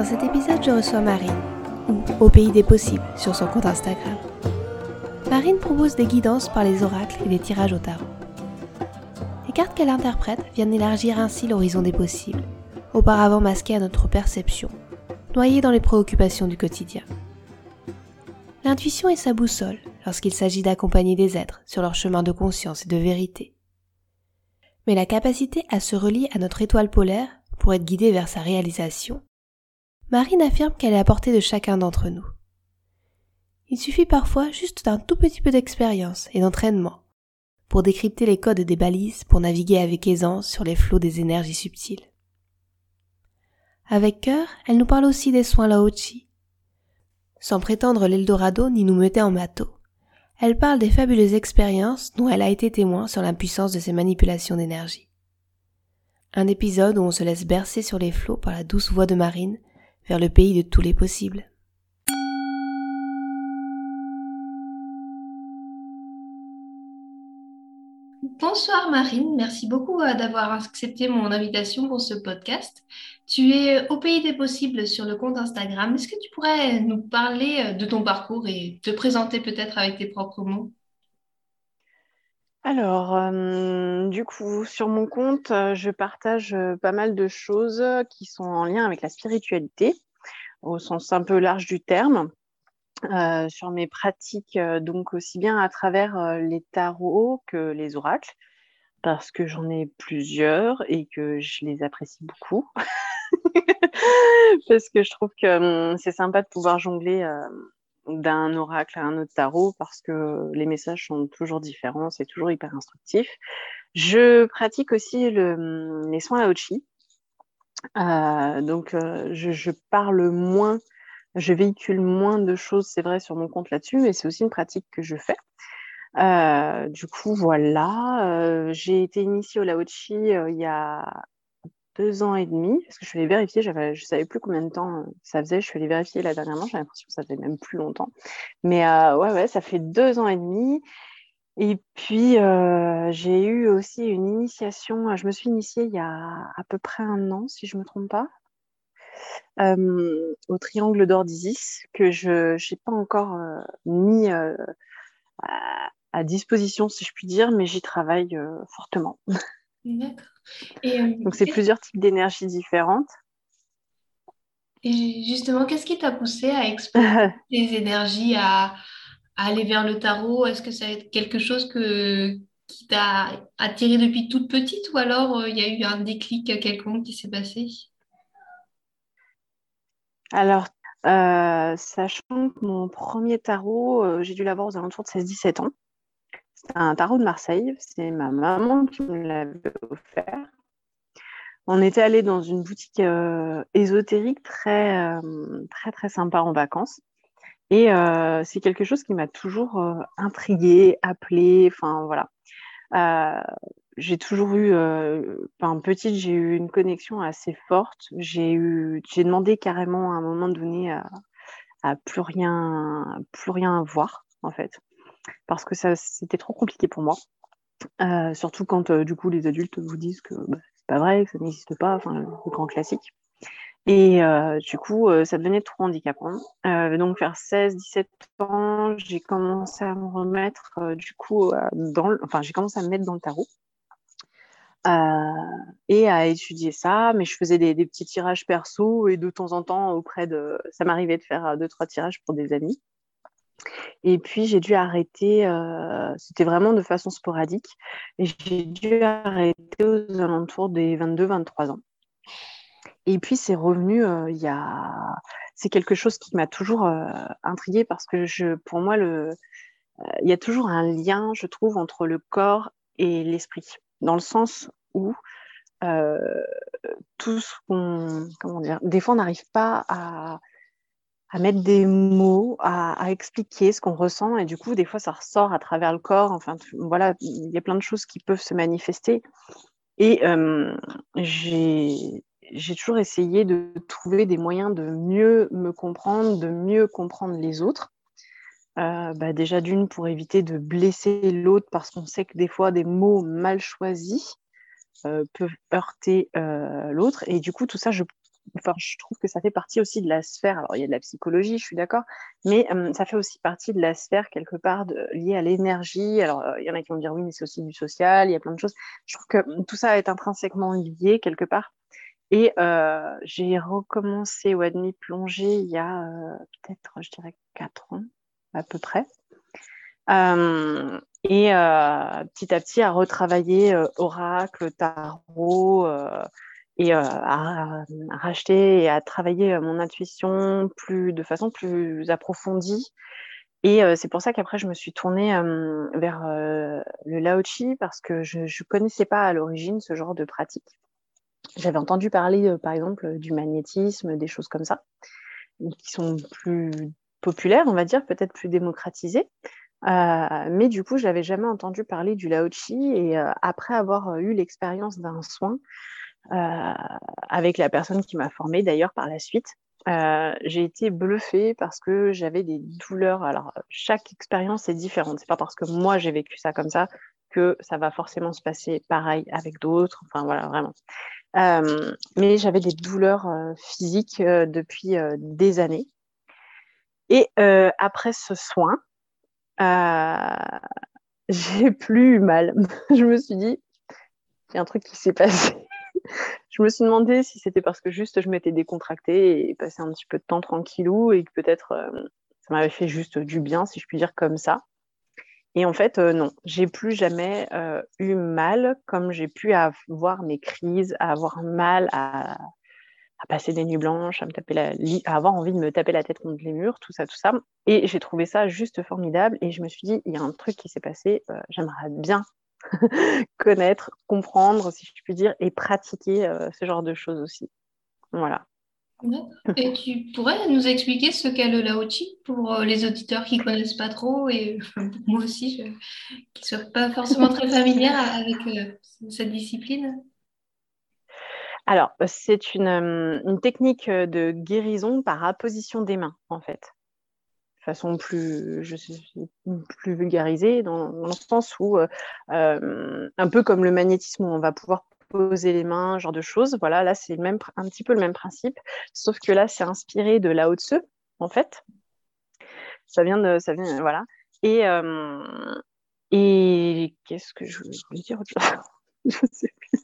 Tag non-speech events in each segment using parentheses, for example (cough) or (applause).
Dans cet épisode, je reçois Marine, ou Au pays des possibles, sur son compte Instagram. Marine propose des guidances par les oracles et des tirages au tarot. Les cartes qu'elle interprète viennent élargir ainsi l'horizon des possibles, auparavant masqués à notre perception, noyés dans les préoccupations du quotidien. L'intuition est sa boussole lorsqu'il s'agit d'accompagner des êtres sur leur chemin de conscience et de vérité. Mais la capacité à se relier à notre étoile polaire pour être guidée vers sa réalisation Marine affirme qu'elle est à portée de chacun d'entre nous. Il suffit parfois juste d'un tout petit peu d'expérience et d'entraînement pour décrypter les codes des balises pour naviguer avec aisance sur les flots des énergies subtiles. Avec cœur, elle nous parle aussi des soins Laochi. Sans prétendre l'Eldorado ni nous metter en bateau, elle parle des fabuleuses expériences dont elle a été témoin sur l'impuissance de ces manipulations d'énergie. Un épisode où on se laisse bercer sur les flots par la douce voix de Marine le pays de tous les possibles. Bonsoir Marine, merci beaucoup euh, d'avoir accepté mon invitation pour ce podcast. Tu es au pays des possibles sur le compte Instagram. Est-ce que tu pourrais nous parler euh, de ton parcours et te présenter peut-être avec tes propres mots? Alors, du coup, sur mon compte, je partage pas mal de choses qui sont en lien avec la spiritualité, au sens un peu large du terme. sur mes pratiques, donc aussi bien à travers les tarots que les oracles, parce que j'en ai plusieurs et que je les apprécie beaucoup. (laughs) parce que je trouve que hum, c'est sympa de pouvoir jongler d'un oracle à un autre tarot parce que les messages sont toujours différents, c'est toujours hyper instructif. Je pratique aussi le, les soins Laochi. Euh, donc, euh, je, parle moins, je véhicule moins de choses, c'est vrai, sur mon compte là-dessus, mais c'est aussi une pratique que je fais. Euh, du coup, voilà, j'ai été initiée au Laochi il y a deux ans et demi, parce que je suis allée vérifier, je ne savais plus combien de temps euh, ça faisait, je suis allée vérifier là dernièrement, j'ai l'impression que ça faisait même plus longtemps. Mais euh, ouais, ouais, ça fait deux ans et demi. Et puis, euh, j'ai eu aussi une initiation, je me suis initiée il y a à peu près un an, si je ne me trompe pas, au triangle d'or d'Isis, que je n'ai pas encore mis à, disposition, si je puis dire, mais j'y travaille fortement. (laughs) D'accord. Euh, Donc, c'est plusieurs types d'énergies différentes. Et justement, qu'est-ce qui t'a poussé à explorer (laughs) tes énergies, à, aller vers le tarot? Est-ce que c'est quelque chose que, qui t'a attiré depuis toute petite ou alors euh, il y a eu un déclic quelconque qui s'est passé? Alors, euh, sachant que mon premier tarot, j'ai dû l'avoir aux alentours de 16-17 ans. C'est un tarot de Marseille. C'est ma maman qui me l'avait offert. On était allé dans une boutique euh, ésotérique très, euh, très, très sympa en vacances. Et euh, c'est quelque chose qui m'a toujours intriguée, appelée. Enfin, voilà. j'ai toujours eu, enfin, petite, j'ai eu une connexion assez forte. J'ai demandé carrément à un moment donné à, à plus rien, plus rien voir, en fait parce que ça c'était trop compliqué pour moi. Euh, surtout quand euh, du coup les adultes vous disent que bah, c'est pas vrai, que ça n'existe pas, enfin le grand classique. Et euh, du coup, ça devenait trop handicapant. donc vers 16-17 ans, j'ai commencé à me remettre du coup dans, enfin j'ai commencé à me mettre dans le tarot. et à étudier ça, mais je faisais des, des, petits tirages perso et de temps en temps auprès de, ça m'arrivait de faire deux trois tirages pour des amis. Et puis, j'ai dû arrêter, euh, c'était vraiment de façon sporadique, et j'ai dû arrêter aux alentours des 22-23 ans. Et puis, c'est revenu euh, a. C'est quelque chose qui m'a toujours euh, intriguée parce que je, pour moi, le, il y a toujours un lien, je trouve, entre le corps et l'esprit, dans le sens où tout ce qu'on. Comment dire Des fois, on n'arrive pas à, à, mettre des mots, à, expliquer ce qu'on ressent. Et du coup, des fois, ça ressort à travers le corps. Enfin, voilà, il y a plein de choses qui peuvent se manifester. Et j'ai toujours essayé de trouver des moyens de mieux me comprendre, de mieux comprendre les autres. Euh, bah déjà d'une pour éviter de blesser l'autre parce qu'on sait que des fois des mots mal choisis euh, peuvent heurter euh, l'autre et du coup tout ça je enfin je trouve que ça fait partie aussi de la sphère. Alors il y a de la psychologie je suis d'accord mais ça fait aussi partie de la sphère quelque part liée à l'énergie. Alors il y en a qui vont dire oui mais c'est aussi du social il y a plein de choses. Je trouve que tout ça est intrinsèquement lié quelque part. Et j'ai recommencé au demi plongée il y a peut-être je dirais quatre ans à peu près. Et petit à petit à retravailler oracle, tarot et à, racheter et à travailler mon intuition plus de façon plus approfondie. Et c'est pour ça qu'après je me suis tournée vers le Laochi parce que je ne connaissais pas à l'origine ce genre de pratique. J'avais entendu parler par exemple du magnétisme, des choses comme ça, qui sont plus populaire, on va dire, peut-être plus démocratisé. Euh, mais du coup, je n'avais jamais entendu parler du Laochi. Et euh, après avoir eu l'expérience d'un soin avec la personne qui m'a formée, d'ailleurs, par la suite, j'ai été bluffée parce que j'avais des douleurs. Alors, chaque expérience est différente. C'est pas parce que moi j'ai vécu ça comme ça que ça va forcément se passer pareil avec d'autres. Enfin, voilà, vraiment. mais j'avais des douleurs physiques depuis des années. Et euh, après ce soin, euh, (laughs) j'ai plus eu mal. (laughs) je me suis dit, il y a un truc qui s'est passé. Je me suis demandé si c'était parce que juste je m'étais décontractée et passé un petit peu de temps tranquillou et que peut-être euh, ça m'avait fait juste du bien, si je puis dire comme ça. Et en fait, non, j'ai plus jamais eu mal comme j'ai pu avoir mes crises, à avoir mal à, à passer des nuits blanches, à, me taper la, à avoir envie de me taper la tête contre les murs, tout ça, tout ça. Et j'ai trouvé ça juste formidable. Et je me suis dit, il y a un truc qui s'est passé, euh, j'aimerais bien (laughs) connaître, comprendre, si je puis dire, et pratiquer euh, ce genre de choses aussi. Voilà. Et tu pourrais nous expliquer ce qu'est le Laochi pour euh, les auditeurs qui ne connaissent pas trop et moi aussi, je, qui ne suis pas forcément très familière avec cette discipline? Alors, c'est euh, une, technique euh, de guérison par apposition des mains, en fait. Façon plus, je sais, plus vulgarisée, dans, le sens où, euh, un peu comme le magnétisme, où on va pouvoir poser les mains, genre de choses. Voilà, là, c'est même, un petit peu le même principe, sauf que là, c'est inspiré de Lao Tzu, en fait. Ça vient de, ça vient, voilà. Et, et qu'est-ce que je voulais dire (laughs) je sais plus.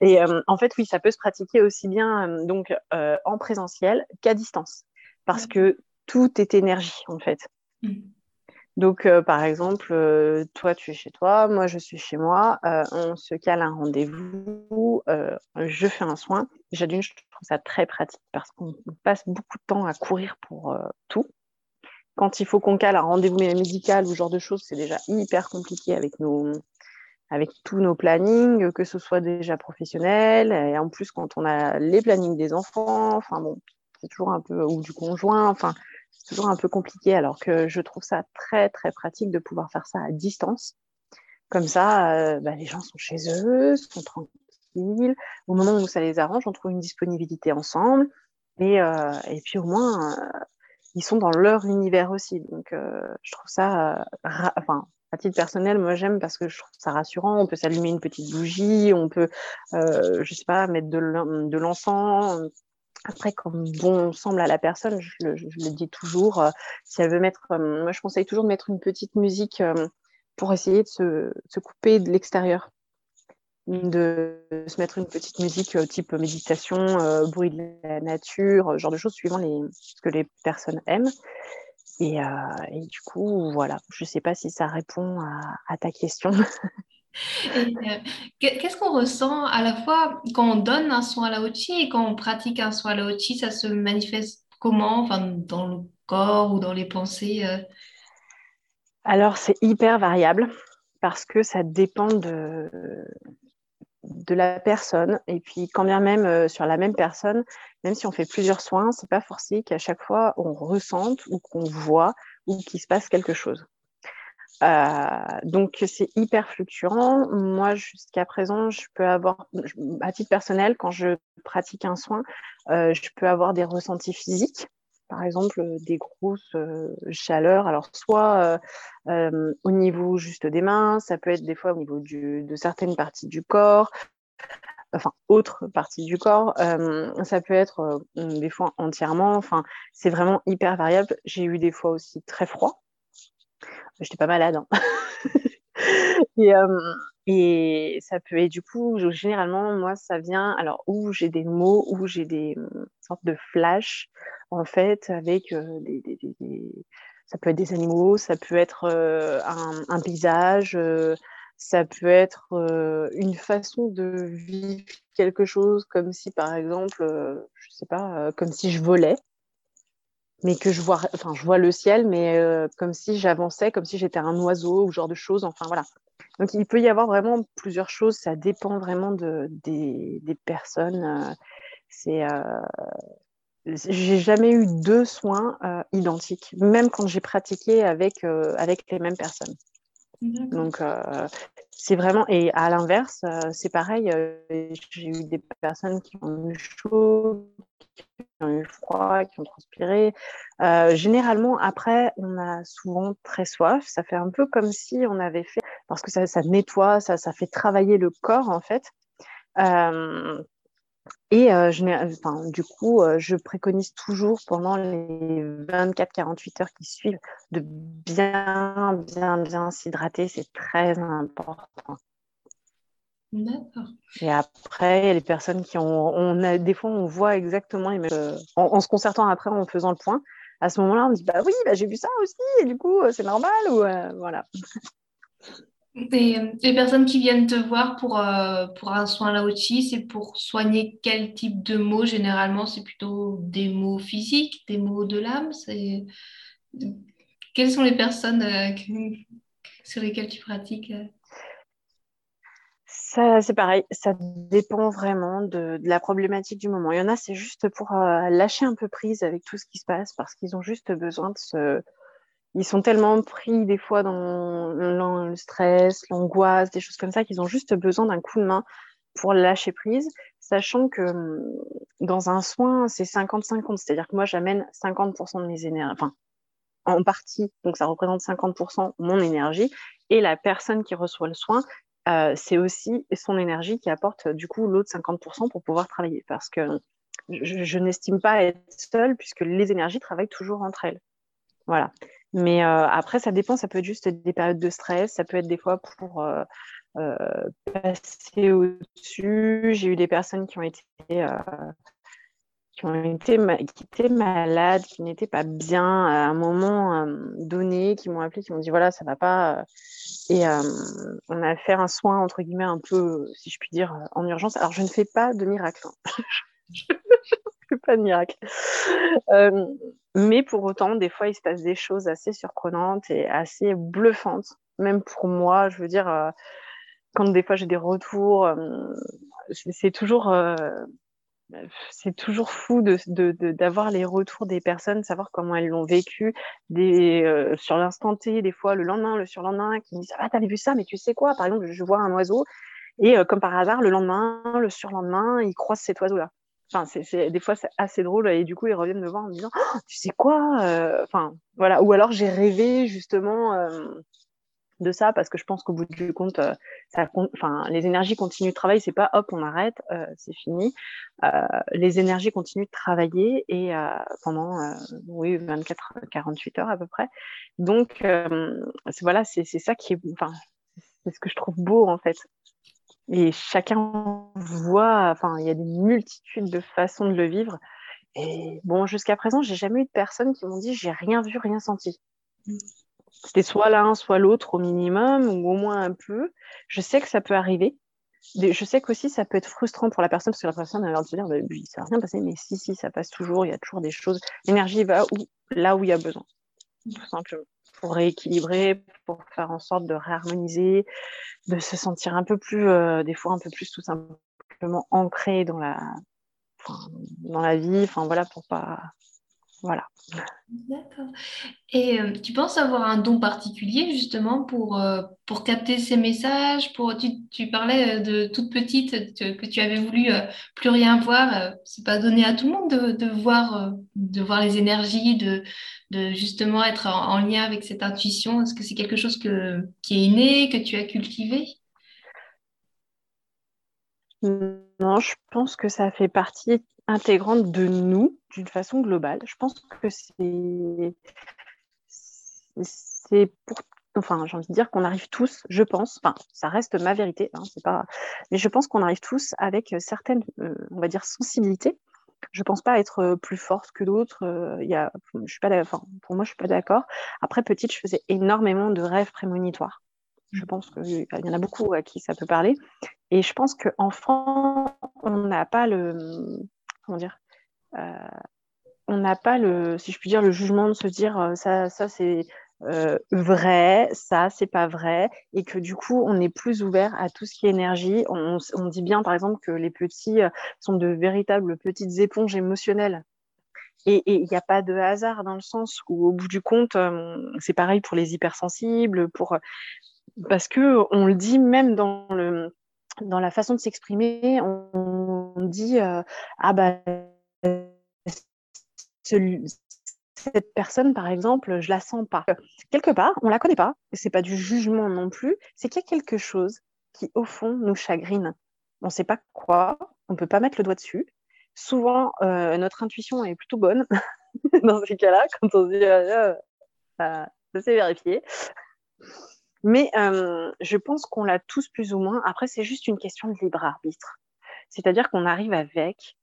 Et euh, en fait, oui, ça peut se pratiquer aussi bien euh, donc euh, en présentiel qu'à distance, parce que tout est énergie en fait. Mm. Donc, par exemple, toi, tu es chez toi, moi, je suis chez moi, on se cale un rendez-vous, je fais un soin. Déjà d'une, je trouve ça très pratique parce qu'on passe beaucoup de temps à courir pour tout. Quand il faut qu'on cale un rendez-vous médical ou ce genre de choses, c'est déjà hyper compliqué avec nos, avec tous nos plannings, que ce soit déjà professionnel, et en plus quand on a les plannings des enfants, enfin bon, c'est toujours un peu, ou du conjoint, enfin, c'est toujours un peu compliqué, alors que je trouve ça très très pratique de pouvoir faire ça à distance. Comme ça, euh, bah, les gens sont chez eux, sont tranquilles. Au moment où ça les arrange, on trouve une disponibilité ensemble. Et, euh, et puis au moins, euh, ils sont dans leur univers aussi. Donc, je trouve ça, enfin, à titre personnel, moi j'aime parce que je trouve ça rassurant. On peut s'allumer une petite bougie, on peut, je sais pas, mettre de l'encens. Après, comme bon semble à la personne, je, le dis toujours, euh, si elle veut mettre, euh, moi je conseille toujours de mettre une petite musique euh, pour essayer de se, couper de l'extérieur, de se mettre une petite musique type méditation, bruit de la nature, genre de choses suivant ce que les personnes aiment. Et, du coup, voilà, je ne sais pas si ça répond à, ta question. (laughs) Euh, qu'est-ce qu'on ressent à la fois quand on donne un soin à la Ochi et quand on pratique un soin à la Ochi Ça se manifeste comment Dans le corps ou dans les pensées euh? Alors, c'est hyper variable parce que ça dépend de, de la personne. Et puis, quand bien même euh, sur la même personne, même si on fait plusieurs soins, c'est pas forcé qu'à chaque fois on ressente ou qu'on voit ou qu'il se passe quelque chose. Euh, donc c'est hyper fluctuant. Moi, jusqu'à présent, je peux avoir, à titre personnel, quand je pratique un soin, euh, je peux avoir des ressentis physiques par exemple des grosses chaleurs. Alors soit au niveau juste des mains, ça peut être des fois au niveau de certaines parties du corps, enfin autres parties du corps. ça peut être des fois entièrement. Enfin, c'est vraiment hyper variable. J'ai eu des fois aussi très froid. J'étais pas malade. Hein. (laughs) et, et, ça peut du coup, généralement, moi, ça vient, alors, où j'ai des mots, où j'ai des sortes de flashs, en fait, avec des, Ça peut être des animaux, ça peut être un, paysage, ça peut être une façon de vivre quelque chose, comme si, par exemple, je sais pas, comme si je volais mais que je vois, enfin, je vois le ciel, mais comme si j'avançais, comme si j'étais un oiseau ou genre de choses. Enfin, voilà. Donc, il peut y avoir vraiment plusieurs choses. Ça dépend vraiment de, des, des personnes. C'est, j'ai jamais eu deux soins identiques, même quand j'ai pratiqué avec, avec les mêmes personnes. Donc, c'est vraiment. Et à l'inverse, c'est pareil. j'ai eu des personnes qui ont eu chaud, qui ont eu froid, qui ont transpiré. généralement, après, on a souvent très soif. Ça fait un peu comme si on avait fait. Parce que ça, ça nettoie, ça, ça fait travailler le corps, en fait. Et enfin, du coup, je préconise toujours pendant les 24-48 heures qui suivent de bien, bien, bien s'hydrater. C'est très important. D'accord. Et après, les personnes qui ont, on a, des fois, on voit exactement les mêmes, en, se concertant après, en faisant le point. À ce moment-là, on dit, bah oui, bah, j'ai vu ça aussi, et du coup, c'est normal, ou voilà. Euh, les personnes qui viennent te voir pour, euh, pour un soin Laochi, c'est pour soigner quel type de mots? Généralement, c'est plutôt des mots physiques, des mots de l'âme. Quelles sont les personnes euh, sur lesquelles tu pratiques ça, c'est pareil, ça dépend vraiment de, la problématique du moment. Il y en a, c'est juste pour lâcher un peu prise avec tout ce qui se passe parce qu'ils ont juste besoin de se, ils sont tellement pris des fois dans le stress, l'angoisse, des choses comme ça, qu'ils ont juste besoin d'un coup de main pour lâcher prise, sachant que hum, dans un soin, c'est 50-50, c'est-à-dire que moi, j'amène 50% de mes énergies, enfin, en partie, donc ça représente 50% mon énergie, et la personne qui reçoit le soin, euh, c'est aussi son énergie qui apporte du coup l'autre 50% pour pouvoir travailler, parce que je, je n'estime pas être seule, puisque les énergies travaillent toujours entre elles. Voilà. Mais euh, après, ça dépend. Ça peut être juste des périodes de stress. Ça peut être des fois pour euh, euh, passer au-dessus. J'ai eu des personnes qui ont été, qui ont été, étaient malades, qui n'étaient pas bien à un moment donné, qui m'ont appelé, qui m'ont dit voilà, ça va pas. Et on a fait un soin entre guillemets un peu, si je puis dire, en urgence. Alors, je ne fais pas de miracle. Hein. (laughs) pas de miracle. Euh, mais pour autant, des fois, il se passe des choses assez surprenantes et assez bluffantes, même pour moi. Je veux dire, euh, quand des fois j'ai des retours, euh, c'est toujours, c'est toujours fou d'avoir de, les retours des personnes, savoir comment elles l'ont vécu, des, sur l'instant T, des fois le lendemain, le surlendemain, qui me disent ah t'avais vu ça, mais tu sais quoi? Par exemple, je vois un oiseau et comme par hasard, le lendemain, le surlendemain, il croise cet oiseau-là. Enfin, des fois, c'est assez drôle. Et du coup, ils reviennent me voir en me disant «Oh, Tu sais quoi euh, Enfin, voilà. Ou alors, j'ai rêvé justement euh, de ça parce que je pense qu'au bout du compte, euh, les énergies continuent de travailler. C'est pas hop, on arrête, c'est fini. les énergies continuent de travailler et pendant, oui, 24, 48 heures à peu près. Donc, voilà, c'est, ça qui est, c'est ce que je trouve beau en fait. Et chacun voit, enfin, il y a des multitudes de façons de le vivre. Et bon, jusqu'à présent, j'ai jamais eu de personnes qui m'ont dit j'ai rien vu, rien senti. C'était soit l'un, soit l'autre au minimum, ou au moins un peu. Je sais que ça peut arriver. Je sais qu'aussi ça peut être frustrant pour la personne parce que la personne a l'air de se dire bah, ça n'a rien passé, mais si, si, ça passe toujours, il y a toujours des choses. L'énergie va où, là où il y a besoin, tout simplement. Pour rééquilibrer, pour faire en sorte de réharmoniser, de se sentir un peu plus, des fois un peu plus tout simplement ancré dans la, dans la vie, enfin voilà, pour pas voilà. D'accord. Et euh, tu penses avoir un don particulier justement pour, euh, pour capter ces messages pour, tu, tu parlais euh, de toute petite que tu avais voulu plus rien voir. c'est pas donné à tout le monde de, de voir, de voir les énergies, de, de justement être en, lien avec cette intuition. Est-ce que c'est quelque chose que, qui est inné, que tu as cultivé? Non, je pense que ça fait partie intégrante de nous d'une façon globale. Je pense que c'est pour enfin j'ai envie de dire qu'on arrive tous, je pense, enfin ça reste ma vérité, hein, pas, mais je pense qu'on arrive tous avec certaines, euh, on va dire sensibilités. Je pense pas être plus forte que d'autres. Euh, enfin, pour moi je suis pas d'accord. Après petite, je faisais énormément de rêves prémonitoires. Je pense qu'il y en a beaucoup à qui ça peut parler. Et je pense qu'enfant, on n'a pas le, dire, euh, on n'a pas le, si je puis dire, le jugement de se dire euh, ça, ça c'est euh, vrai, ça c'est pas vrai, et que du coup on est plus ouvert à tout ce qui est énergie. On, dit bien par exemple que les petits sont de véritables petites éponges émotionnelles. Et il n'y a pas de hasard dans le sens où au bout du compte, c'est pareil pour les hypersensibles, pour parce que on le dit même dans le dans la façon de s'exprimer, on, dit euh, ah bah cette personne par exemple, je la sens pas. Quelque part, on la connaît pas, c'est pas du jugement non plus, c'est qu'il y a quelque chose qui au fond nous chagrine. On ne sait pas quoi, on peut pas mettre le doigt dessus. Souvent, euh, notre intuition est plutôt bonne (laughs) dans ces cas-là, quand on dit euh, ça s'est vérifié. Mais euh, je pense qu'on l'a tous plus ou moins. Après, c'est juste une question de libre arbitre. C'est-à-dire qu'on arrive avec,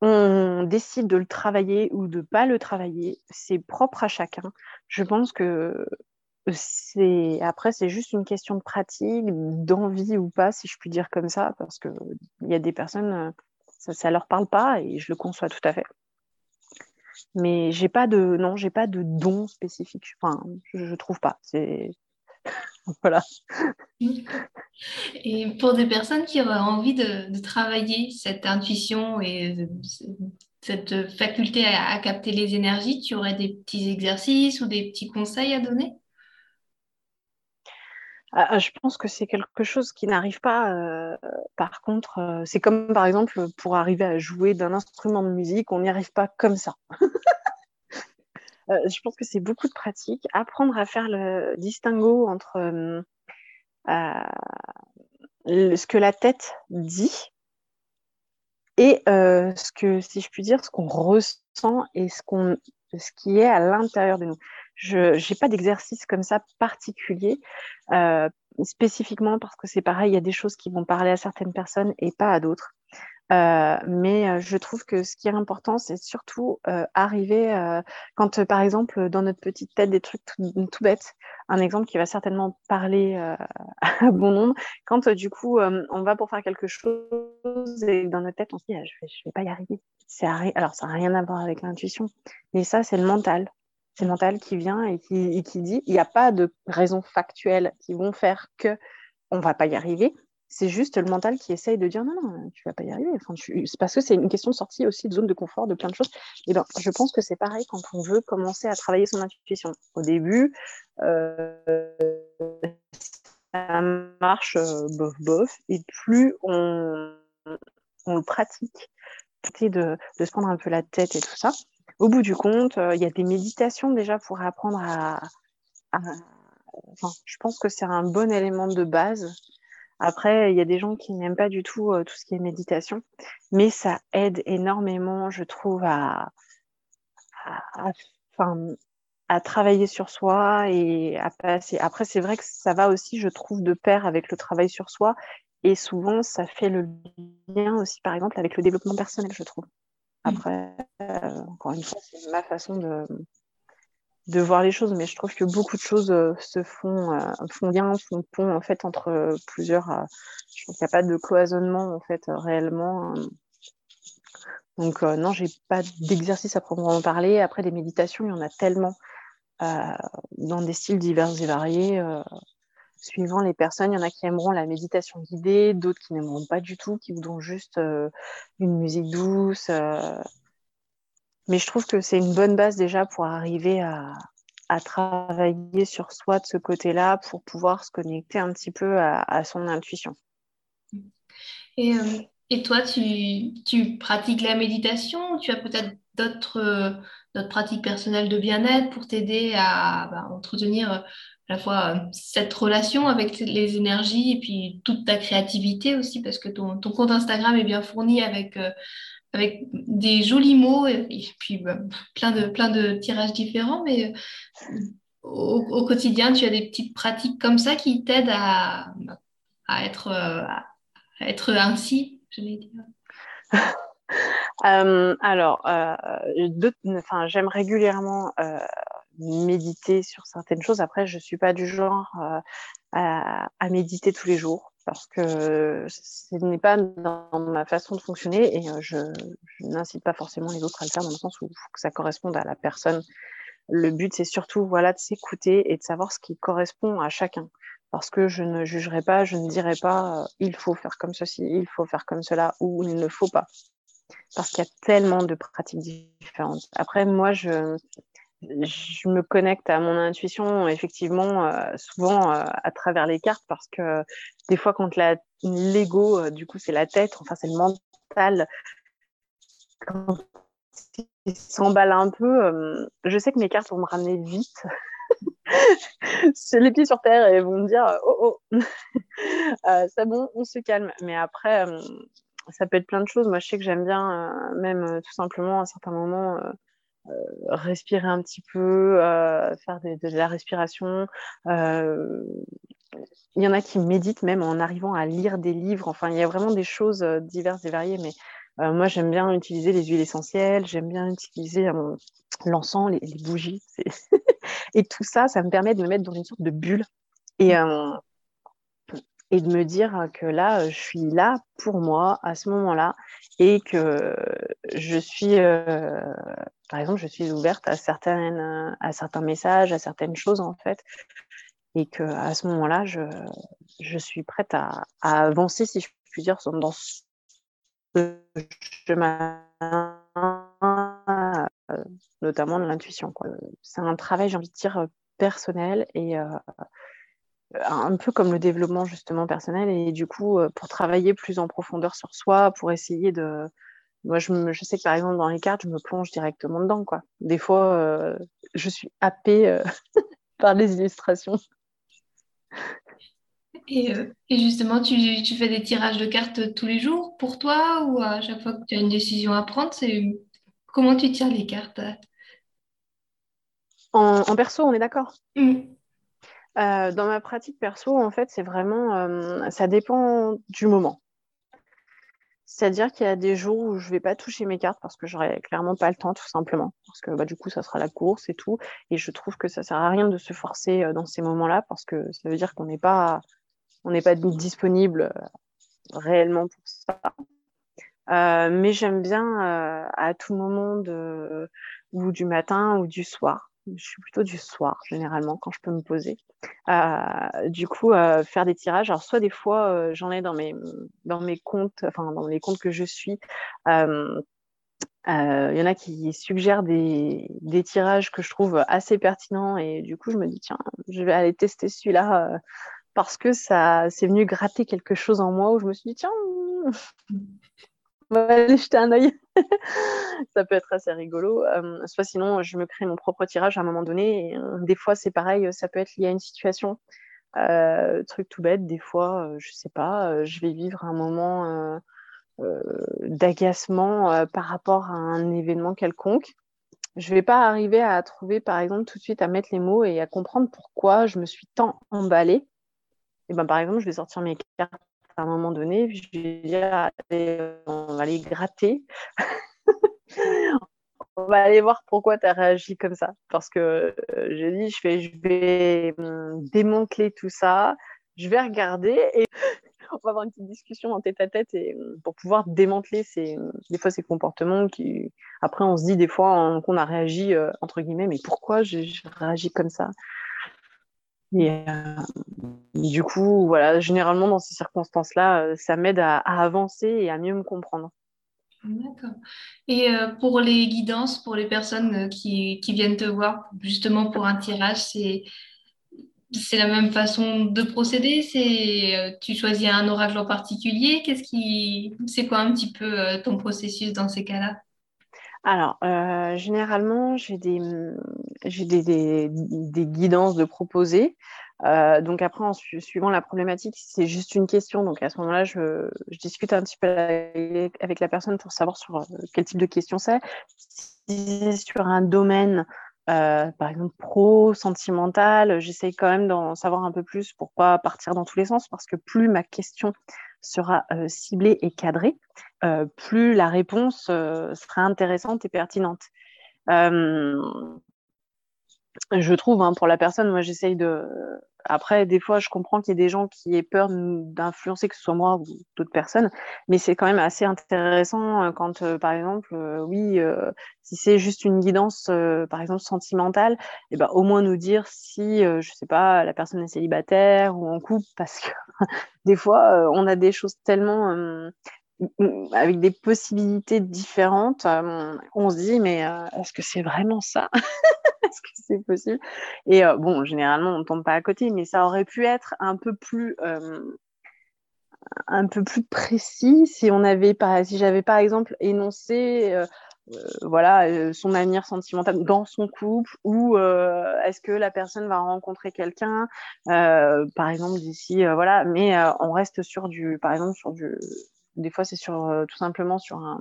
on décide de le travailler ou de pas le travailler. C'est propre à chacun. Je pense que c'est après, c'est juste une question de pratique, d'envie ou pas, si je puis dire comme ça, parce qu'il y a des personnes, ça ne leur parle pas et je le conçois tout à fait mais j'ai pas de non j'ai pas de don spécifique enfin je, je trouve pas c'est voilà. Et pour des personnes qui auraient envie de, travailler cette intuition et cette faculté à, capter les énergies, tu aurais des petits exercices ou des petits conseils à donner? Ah, ah, je pense que c'est quelque chose qui n'arrive pas. Euh, par contre, euh, c'est comme par exemple pour arriver à jouer d'un instrument de musique, on n'y arrive pas comme ça. (laughs) Euh, je pense que c'est beaucoup de pratique. Apprendre à faire le distinguo entre euh, euh, ce que la tête dit et ce que, si je puis dire, ce qu'on ressent et ce, ce qui est à l'intérieur de nous. Je n'ai pas d'exercice comme ça particulier, spécifiquement parce que c'est pareil, il y a des choses qui vont parler à certaines personnes et pas à d'autres. Euh, mais euh, je trouve que ce qui est important, c'est surtout euh, arriver quand, par exemple, dans notre petite tête, des trucs tout, bêtes, un exemple qui va certainement parler (laughs) à bon nombre, quand du coup on va pour faire quelque chose et dans notre tête on se dit ah, je vais, vais pas y arriver. Alors ça n'a rien à voir avec l'intuition, mais ça c'est le mental. C'est le mental qui vient et qui, et qui dit il n'y a pas de raisons factuelles qui vont faire que on va pas y arriver, c'est juste le mental qui essaye de dire non, non, tu vas pas y arriver. Enfin, C'est parce que c'est une question de sortie aussi de zone de confort, de plein de choses. Et ben, je pense que c'est pareil quand on veut commencer à travailler son intuition. Au début, euh, ça marche euh, bof bof, et plus on, le pratique, de, de se prendre un peu la tête et tout ça. Au bout du compte, euh, il y a des méditations déjà pour apprendre à, à enfin, je pense que c'est un bon élément de base après, il y a des gens qui n'aiment pas du tout euh, tout ce qui est méditation, mais ça aide énormément, je trouve, à, à, travailler sur soi et à passer. Après, c'est vrai que ça va aussi, je trouve, de pair avec le travail sur soi. Et souvent, ça fait le lien aussi, par exemple, avec le développement personnel, je trouve. Mmh. Après, euh, encore une fois, c'est ma façon de, de voir les choses, mais je trouve que beaucoup de choses euh, se font, euh, font bien, font pont en fait entre euh, plusieurs. je trouve qu'il n'y a pas de cloisonnement en fait réellement. Hein. Donc non, j'ai pas d'exercice à proprement parler. Après des méditations, il y en a tellement. dans des styles divers et variés suivant les personnes. Il y en a qui aimeront la méditation guidée, d'autres qui n'aimeront pas du tout, qui voudront juste une musique douce. Mais je trouve que c'est une bonne base déjà pour arriver à, travailler sur soi de ce côté-là, pour pouvoir se connecter un petit peu à, son intuition. Et, et toi, tu, tu, pratiques la méditation Tu as peut-être d'autres pratiques personnelles de bien-être pour t'aider à bah, entretenir à la fois euh, cette relation avec les énergies et puis toute ta créativité aussi, parce que ton, ton compte Instagram est bien fourni avec, euh, avec des jolis mots et, puis bah, plein, de, plein de tirages différents. Mais au, quotidien, tu as des petites pratiques comme ça qui t'aident à, à, être, être ainsi je vais dire (laughs) euh, alors, euh, j'aime régulièrement euh, méditer sur certaines choses. Après, je ne suis pas du genre à, méditer tous les jours parce que ce n'est pas dans ma façon de fonctionner et je, n'incite pas forcément les autres à le faire dans le sens où faut que ça corresponde à la personne. Le but, c'est surtout voilà, de s'écouter et de savoir ce qui correspond à chacun parce que je ne jugerai pas, je ne dirai pas euh, il faut faire comme ceci, il faut faire comme cela ou il ne faut pas. Parce qu'il y a tellement de pratiques différentes. Après, moi, je, je me connecte à mon intuition, effectivement, euh, souvent euh, à travers les cartes, parce que des fois, quand l'ego, du coup, c'est la tête, enfin, c'est le mental, quand il s'emballe un peu, je sais que mes cartes vont me ramener vite. (laughs) Les pieds sur terre et vont me dire oh oh. (laughs) Euh, c'est bon on se calme. Mais après euh, ça peut être plein de choses. Moi je sais que j'aime bien euh, même tout simplement à certains moments respirer un petit peu faire de, la respiration il y en a qui méditent même en arrivant à lire des livres enfin il y a vraiment des choses diverses et variées mais moi, j'aime bien utiliser les huiles essentielles, j'aime bien utiliser l'encens, les, les, bougies. (laughs) Et tout ça, ça me permet de me mettre dans une sorte de bulle et, euh, et de me dire que là, je suis là pour moi à ce moment-là et que je suis, euh, par exemple, je suis ouverte à, certaines, à certains messages, à certaines choses en fait. Et que à ce moment-là, je, je suis prête à, avancer, si je puis dire, dans ce chemin euh, notamment de l'intuition. C'est un travail, j'ai envie de dire, euh, personnel et euh, un peu comme le développement justement personnel. Et du coup, pour travailler plus en profondeur sur soi, pour essayer de... Moi, je, je sais que par exemple, dans les cartes, je me plonge directement dedans. Quoi. Des fois, je suis happée (laughs) par les illustrations. Et, et, justement, tu, tu, fais des tirages de cartes tous les jours pour toi ou à chaque fois que tu as une décision à prendre, c'est Comment tu tires les cartes? En, perso, on est d'accord mm. Euh, Dans ma pratique perso, en fait, c'est vraiment, euh, ça dépend du moment. C'est-à-dire qu'il y a des jours où je ne vais pas toucher mes cartes parce que j'aurai clairement pas le temps, tout simplement. Parce que bah, du coup, ça sera la course et tout. Et je trouve que ça sert à rien de se forcer euh, dans ces moments-là parce que ça veut dire qu'on n'est pas, on n'est pas disponible réellement pour ça. Mais j'aime bien à tout moment ou du matin ou du soir. Je suis plutôt du soir généralement quand je peux me poser. Euh, du coup, faire des tirages. Alors soit des fois j'en ai dans mes dans mes comptes, enfin dans les comptes que je suis. Il y en a qui suggèrent des, des, tirages que je trouve assez pertinents et du coup je me dis tiens je vais aller tester celui-là parce que ça c'est venu gratter quelque chose en moi où je me suis dit tiens (laughs) va aller jeter un œil. (laughs) ça peut être assez rigolo. Euh, soit sinon, je me crée mon propre tirage à un moment donné. Euh, des fois, c'est pareil, ça peut être lié à une situation. Euh, truc tout bête, des fois, je sais pas, je vais vivre un moment d'agacement par rapport à un événement quelconque. Je vais pas arriver à trouver, par exemple, tout de suite à mettre les mots et à comprendre pourquoi je me suis tant emballée. Et ben, par exemple, je vais sortir mes cartes un moment donné, je vais dire, on va aller gratter. (laughs) on va aller voir pourquoi tu as réagi comme ça. Parce que euh, je dis, je vais, je vais hum, démanteler tout ça. je vais regarder et (laughs) on va avoir une petite discussion en tête à tête et pour pouvoir démanteler ces, des fois ces comportements qui, après, on se dit des fois qu'on a réagi entre guillemets, mais pourquoi j'ai réagi comme ça? Et du coup, voilà, généralement dans ces circonstances-là, ça m'aide à, avancer et à mieux me comprendre. D'accord. Et euh, pour les guidances, pour les personnes euh, qui, viennent te voir justement pour un tirage, c'est, la même façon de procéder? C'est, euh, tu choisis un oracle en particulier? Qu'est-ce qui, c'est quoi un petit peu ton processus dans ces cas-là? Alors, généralement, j'ai des, j'ai des, des, guidances de proposer. Euh, donc après, en suivant la problématique, c'est juste une question. Donc à ce moment-là, je, discute un petit peu avec la personne pour savoir sur euh, quel type de question c'est. Si sur un domaine, euh, par exemple pro, sentimental, j'essaye quand même d'en savoir un peu plus pour pas partir dans tous les sens, parce que plus ma question sera euh, ciblée et cadrée, euh, plus la réponse sera intéressante et pertinente je trouve, hein, pour la personne, moi j'essaye de. Après, des fois, je comprends qu'il y ait des gens qui aient peur d'influencer, que ce soit moi ou d'autres personnes, mais c'est quand même assez intéressant euh, quand, euh, par exemple, euh, oui, si c'est juste une guidance, par exemple, sentimentale, eh ben, au moins nous dire si, je sais pas, la personne est célibataire ou en couple, parce que (laughs) des fois, on a des choses tellement avec des possibilités différentes, on se dit, mais est-ce que c'est vraiment ça? (laughs) Est-ce que c'est possible? Et euh, bon, généralement, on ne tombe pas à côté, mais ça aurait pu être un peu plus, euh, un peu plus précis si on avait, si j'avais par exemple énoncé. Euh, voilà son avenir sentimental dans son couple ou est-ce que la personne va rencontrer quelqu'un par exemple d'ici voilà mais on reste sur du par exemple sur du des fois c'est sur tout simplement sur un,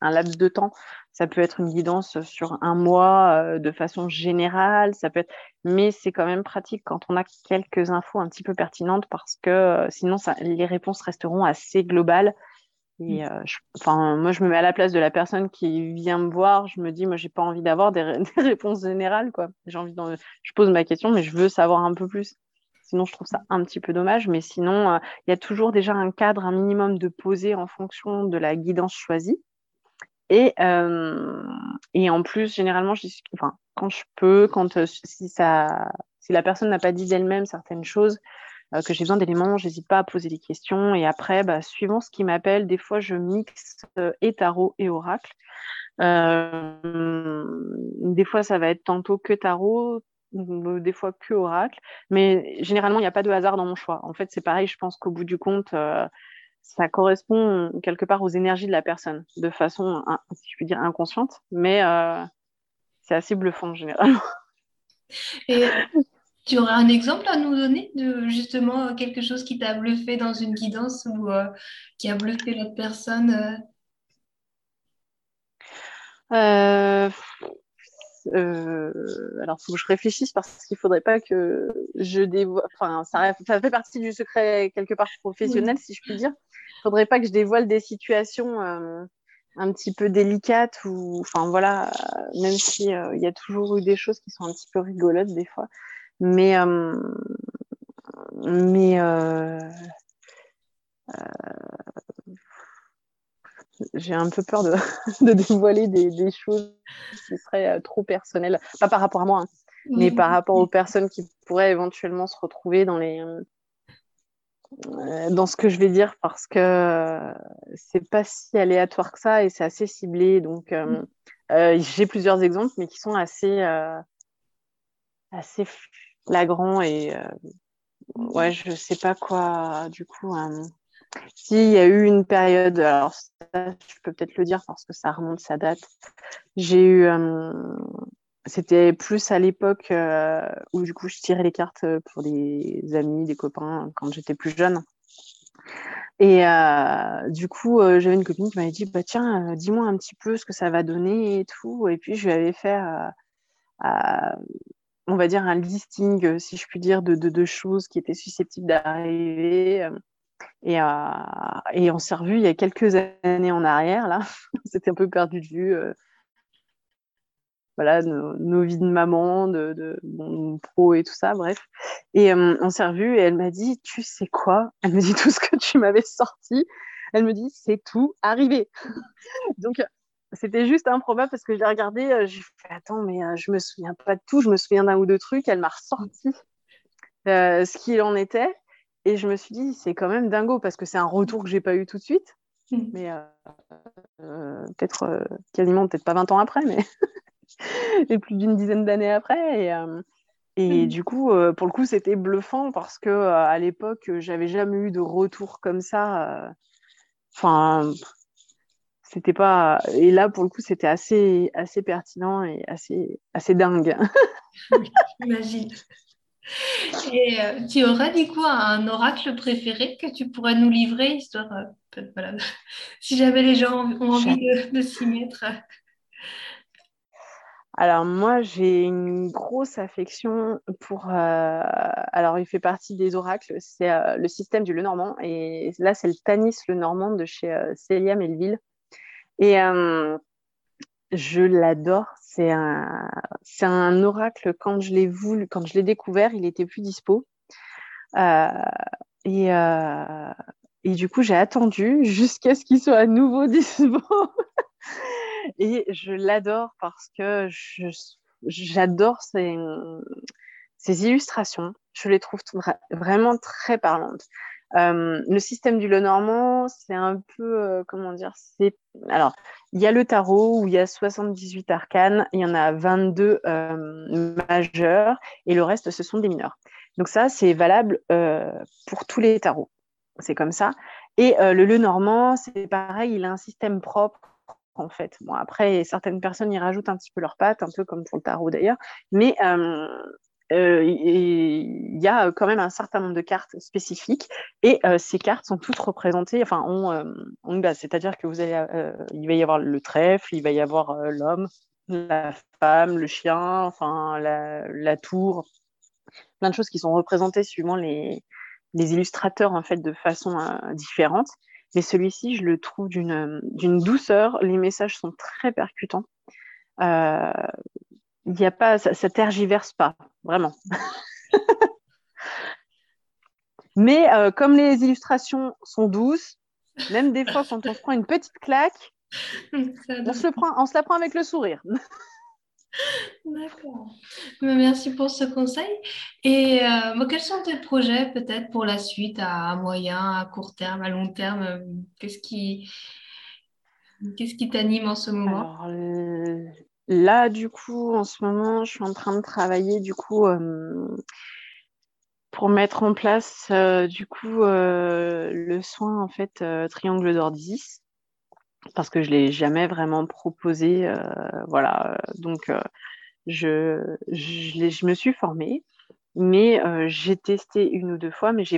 un laps de temps. Ça peut être une guidance sur un mois euh, de façon générale, ça peut être, mais c'est quand même pratique quand on a quelques infos un petit peu pertinentes parce que euh, sinon ça, les réponses resteront assez globales. Et euh, enfin, moi, je me mets à la place de la personne qui vient me voir. Je me dis, moi, j'ai pas envie d'avoir des, (laughs) réponses générales, quoi. J'ai envie de, je pose ma question, mais je veux savoir un peu plus. Sinon, je trouve ça un petit peu dommage. Mais sinon, il y a toujours déjà un cadre, un minimum de posé en fonction de la guidance choisie. Et, euh, et en plus, généralement, enfin, quand je peux, quand euh, si, ça, si la personne n'a pas dit d'elle-même certaines choses, euh, que j'ai besoin d'éléments, j'hésite pas à poser des questions. Et après, bah, suivant ce qui m'appelle, des fois, je mixe et tarot et oracle. des fois, ça va être tantôt que tarot, des fois que oracle. Mais généralement, il n'y a pas de hasard dans mon choix. En fait, c'est pareil, je pense qu'au bout du compte, ça correspond quelque part aux énergies de la personne, de façon, si je puis dire, inconsciente, mais euh, c'est assez bluffant généralement. (laughs) Et tu aurais un exemple à nous donner de justement quelque chose qui t'a bluffé dans une guidance ou euh, qui a bluffé l'autre personne euh? Alors, il faut que je réfléchisse parce qu'il ne faudrait pas que je dévoile. Enfin, ça, fait partie du secret quelque part professionnel, si je puis dire faudrait pas que je dévoile des situations euh, un petit peu délicates ou, enfin voilà, euh, même si euh, il y a toujours eu des choses qui sont un petit peu rigolotes des fois, mais mais j'ai un peu peur de, (laughs) de dévoiler des, des, choses qui seraient trop personnelles, pas par rapport à moi, hein, mais par rapport aux personnes qui pourraient éventuellement se retrouver dans les euh, dans ce que je vais dire parce que euh, c'est pas si aléatoire que ça et c'est assez ciblé. Donc, euh, mm. j'ai plusieurs exemples, mais qui sont assez, assez flagrants et ouais, je sais pas quoi. Du coup, s'il y a eu une période, alors ça, je peux peut-être le dire parce que ça remonte, sa date. J'ai eu c'était plus à l'époque euh, où du coup je tirais les cartes pour des amis, des copains quand j'étais plus jeune. Et euh, du coup, euh, j'avais une copine qui m'avait dit bah tiens, dis-moi un petit peu ce que ça va donner et tout. Et puis je lui avais fait, on va dire un listing, si je puis dire, de, choses qui étaient susceptibles d'arriver. Et, et on s'est revu il y a quelques années en arrière là. (laughs) C'était un peu perdu de vue voilà, nos, vies de maman, de, mon pro et tout ça, bref. Et on s'est revus et elle m'a dit, tu sais quoi Elle me dit tout ce que tu m'avais sorti. Elle me dit, c'est tout arrivé. (laughs) Donc, c'était juste improbable parce que je l'ai regardé, j'ai fait, attends, mais je me souviens pas de tout, je me souviens d'un ou deux trucs. Elle m'a ressorti ce qu'il en était. Et je me suis dit, c'est quand même dingo parce que c'est un retour que j'ai pas eu tout de suite. (laughs) Mais peut-être quasiment, peut-être pas 20 ans après, mais (laughs) et plus d'une dizaine d'années après. Et, euh, et mmh. du coup, euh, pour le coup, c'était bluffant parce que euh, à l'époque, j'avais jamais eu de retour comme ça. Enfin, c'était pas. Et là, pour le coup, c'était assez, assez pertinent et assez, assez dingue. (laughs) j'imagine. Et tu aurais du coup un oracle préféré que tu pourrais nous livrer, histoire, voilà, (laughs) si jamais les gens ont envie de, s'y mettre. Alors moi, j'ai une grosse affection pour... Euh, alors, il fait partie des oracles, c'est euh, le système du Lenormand. Et là, c'est le Tanis Lenormand de chez euh, Célia Melville. Et je l'adore. C'est un, oracle, quand je l'ai voulu, quand je l'ai découvert, il était plus dispo. et, et du coup, j'ai attendu (laughs) jusqu'à ce qu'il soit à nouveau (laughs) dispo. Et je l'adore parce que j'adore ces, illustrations. Je les trouve vraiment très parlantes. Euh, le système du Lenormand, c'est un peu, euh, comment dire, c'est... Alors, il y a le tarot où il y a 78 arcanes, il y en a 22 euh, majeurs et le reste, ce sont des mineurs. Donc ça, c'est valable pour tous les tarots. C'est comme ça. Et le Lenormand, c'est pareil, il a un système propre en fait. Bon, après, certaines personnes y rajoutent un petit peu leurs pattes, un peu comme pour le tarot d'ailleurs, mais euh, il y a quand même un certain nombre de cartes spécifiques et euh, ces cartes sont toutes représentées, enfin, ont, c'est-à-dire que vous allez, il va y avoir le trèfle, il va y avoir l'homme, la femme, le chien, enfin, la, tour, plein de choses qui sont représentées suivant les, illustrateurs en fait de façon différente. Mais celui-ci, je le trouve d'une douceur. Les messages sont très percutants. Euh, il a pas, ça, ça, tergiverse pas, vraiment. (laughs) Mais euh, comme les illustrations sont douces, même des fois quand on se prend une petite claque, on se, prend, on se la prend avec le sourire. (laughs) D'accord. Merci pour ce conseil. Et euh, quels sont tes projets peut-être pour la suite, à moyen, à court terme, à long terme Qu'est-ce qui qu'est-ce qui t'anime en ce moment? Alors, Là, du coup, en ce moment, je suis en train de travailler du coup euh, pour mettre en place euh, du coup le soin en fait triangle d'or 10 parce que je l'ai jamais vraiment proposé. Euh, voilà, donc euh, je, me suis formée, mais euh, j'ai testé une ou deux fois, mais je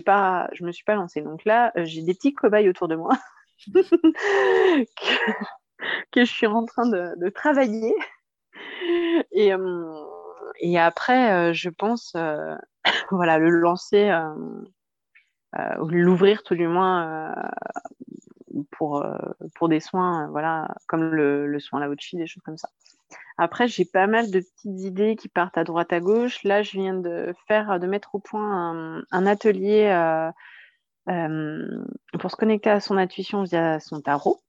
me suis pas lancée. Donc là, j'ai des petits cobayes autour de moi (laughs) que, je suis en train de travailler. Et, et après, je pense, (coughs) voilà, le lancer, l'ouvrir tout du moins pour, euh, pour des soins, euh, voilà, comme le, soin Laochi, des choses comme ça. Après, j'ai pas mal de petites idées qui partent à droite à gauche. Là, je viens de faire, de mettre au point un, atelier euh, pour se connecter à son intuition via son tarot.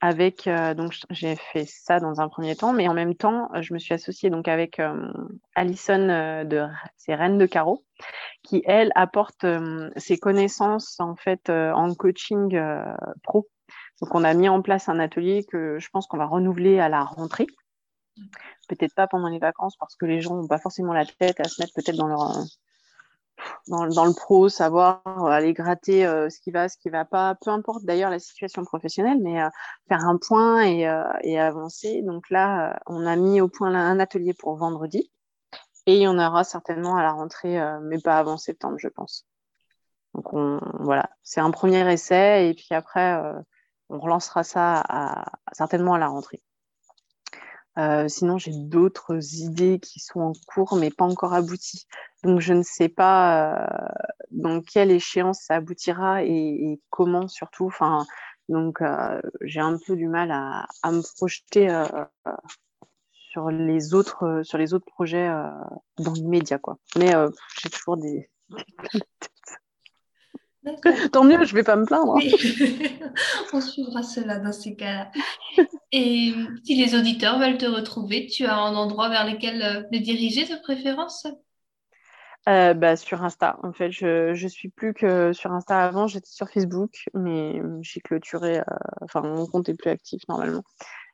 Avec donc j'ai fait ça dans un premier temps, mais en même temps, je me suis associée donc avec Alison de ses Reines de Carreau, qui elle apporte ses connaissances en fait en coaching pro donc, on a mis en place un atelier que je pense qu'on va renouveler à la rentrée. Peut-être pas pendant les vacances parce que les gens n'ont pas forcément la tête à se mettre peut-être dans leur dans, le pro, savoir aller gratter euh, ce qui va, ce qui va pas, peu importe d'ailleurs la situation professionnelle, mais euh, faire un point et, euh, et avancer. Donc là, on a mis au point un atelier pour vendredi et il y en aura certainement à la rentrée, mais pas avant septembre, je pense. Donc on, voilà, c'est un premier essai et puis après on relancera ça certainement à la rentrée. Euh, sinon, j'ai d'autres idées qui sont en cours, mais pas encore abouties. Donc, je ne sais pas euh, dans quelle échéance ça aboutira et, comment surtout. Enfin, donc, euh, j'ai un peu du mal à, me projeter sur les autres, sur les autres projets dans l'immédiat, quoi. Mais j'ai toujours des, (laughs) (laughs) Tant mieux, je vais pas me plaindre. (laughs) On suivra cela dans ces cas-là. Et si les auditeurs veulent te retrouver, tu as un endroit vers lequel euh, les diriger de préférence? Euh, bah, sur Insta. En fait, je, je suis plus que sur Insta avant. J'étais sur Facebook, mais j'ai clôturé. Euh, enfin, mon compte est plus actif normalement.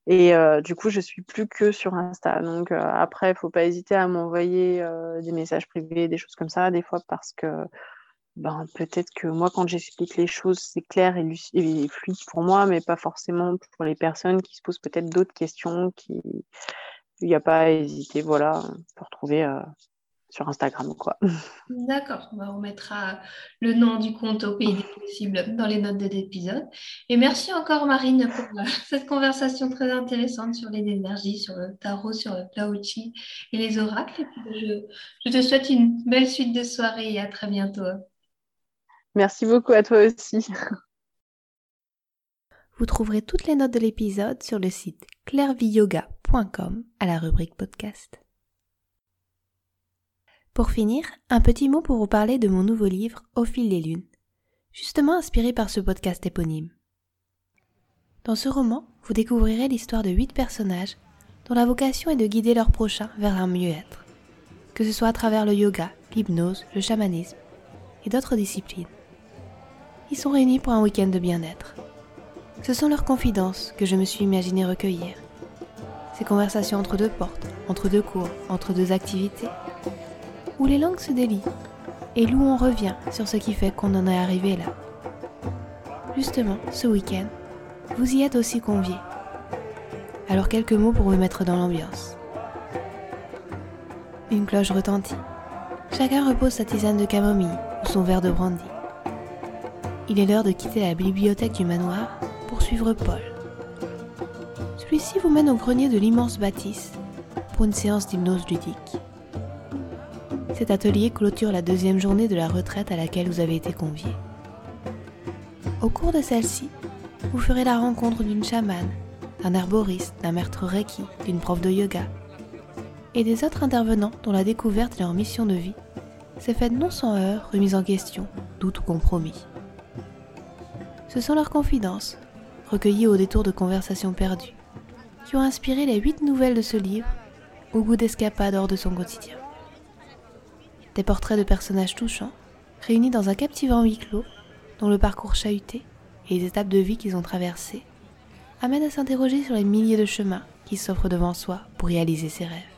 Et du coup, je suis plus que sur Insta. Donc après, il faut pas hésiter à m'envoyer des messages privés, des choses comme ça, des fois parce que ben, peut-être que moi, quand j'explique les choses, c'est clair et, fluide pour moi, mais pas forcément pour les personnes qui se posent peut-être d'autres questions. Qui... Il n'y a pas à hésiter, voilà, pour retrouver euh, sur Instagram, quoi. (laughs) D'accord, on mettra le nom du compte au pays des possibles dans les notes de l'épisode. Et merci encore, Marine, pour euh, (laughs) cette conversation très intéressante sur les énergies, sur le tarot, sur le Taochi et les oracles. Et je te souhaite une belle suite de soirée et à très bientôt. Merci beaucoup à toi aussi. Vous trouverez toutes les notes de l'épisode sur le site clairviyoga.com à la rubrique podcast. Pour finir, un petit mot pour vous parler de mon nouveau livre Au fil des lunes, justement inspiré par ce podcast éponyme. Dans ce roman, vous découvrirez l'histoire de huit personnages dont la vocation est de guider leurs prochains vers un mieux-être, que ce soit à travers le yoga, l'hypnose, le chamanisme et d'autres disciplines ils sont réunis pour un week-end de bien-être. Ce sont leurs confidences que je me suis imaginé recueillir. Ces conversations entre deux portes, entre deux cours, entre deux activités, où les langues se délient et où on revient sur ce qui fait qu'on en est arrivé là. Justement, ce week-end, vous y êtes aussi conviés. Alors quelques mots pour vous mettre dans l'ambiance. Une cloche retentit. Chacun repose sa tisane de camomille ou son verre de brandy il est l'heure de quitter la bibliothèque du manoir pour suivre Paul. Celui-ci vous mène au grenier de l'immense bâtisse pour une séance d'hypnose ludique. Cet atelier clôture la deuxième journée de la retraite à laquelle vous avez été convié. Au cours de celle-ci, vous ferez la rencontre d'une chamane, d'un herboriste, d'un maître reiki, d'une prof de yoga et des autres intervenants dont la découverte de leur mission de vie s'est faite non sans heurts, remise en question, doute ou compromis. Ce sont leurs confidences, recueillies au détour de conversations perdues, qui ont inspiré les huit nouvelles de ce livre, au goût d'escapade hors de son quotidien. Des portraits de personnages touchants, réunis dans un captivant huis clos, dont le parcours chahuté et les étapes de vie qu'ils ont traversées, amènent à s'interroger sur les milliers de chemins qui s'offrent devant soi pour réaliser ses rêves.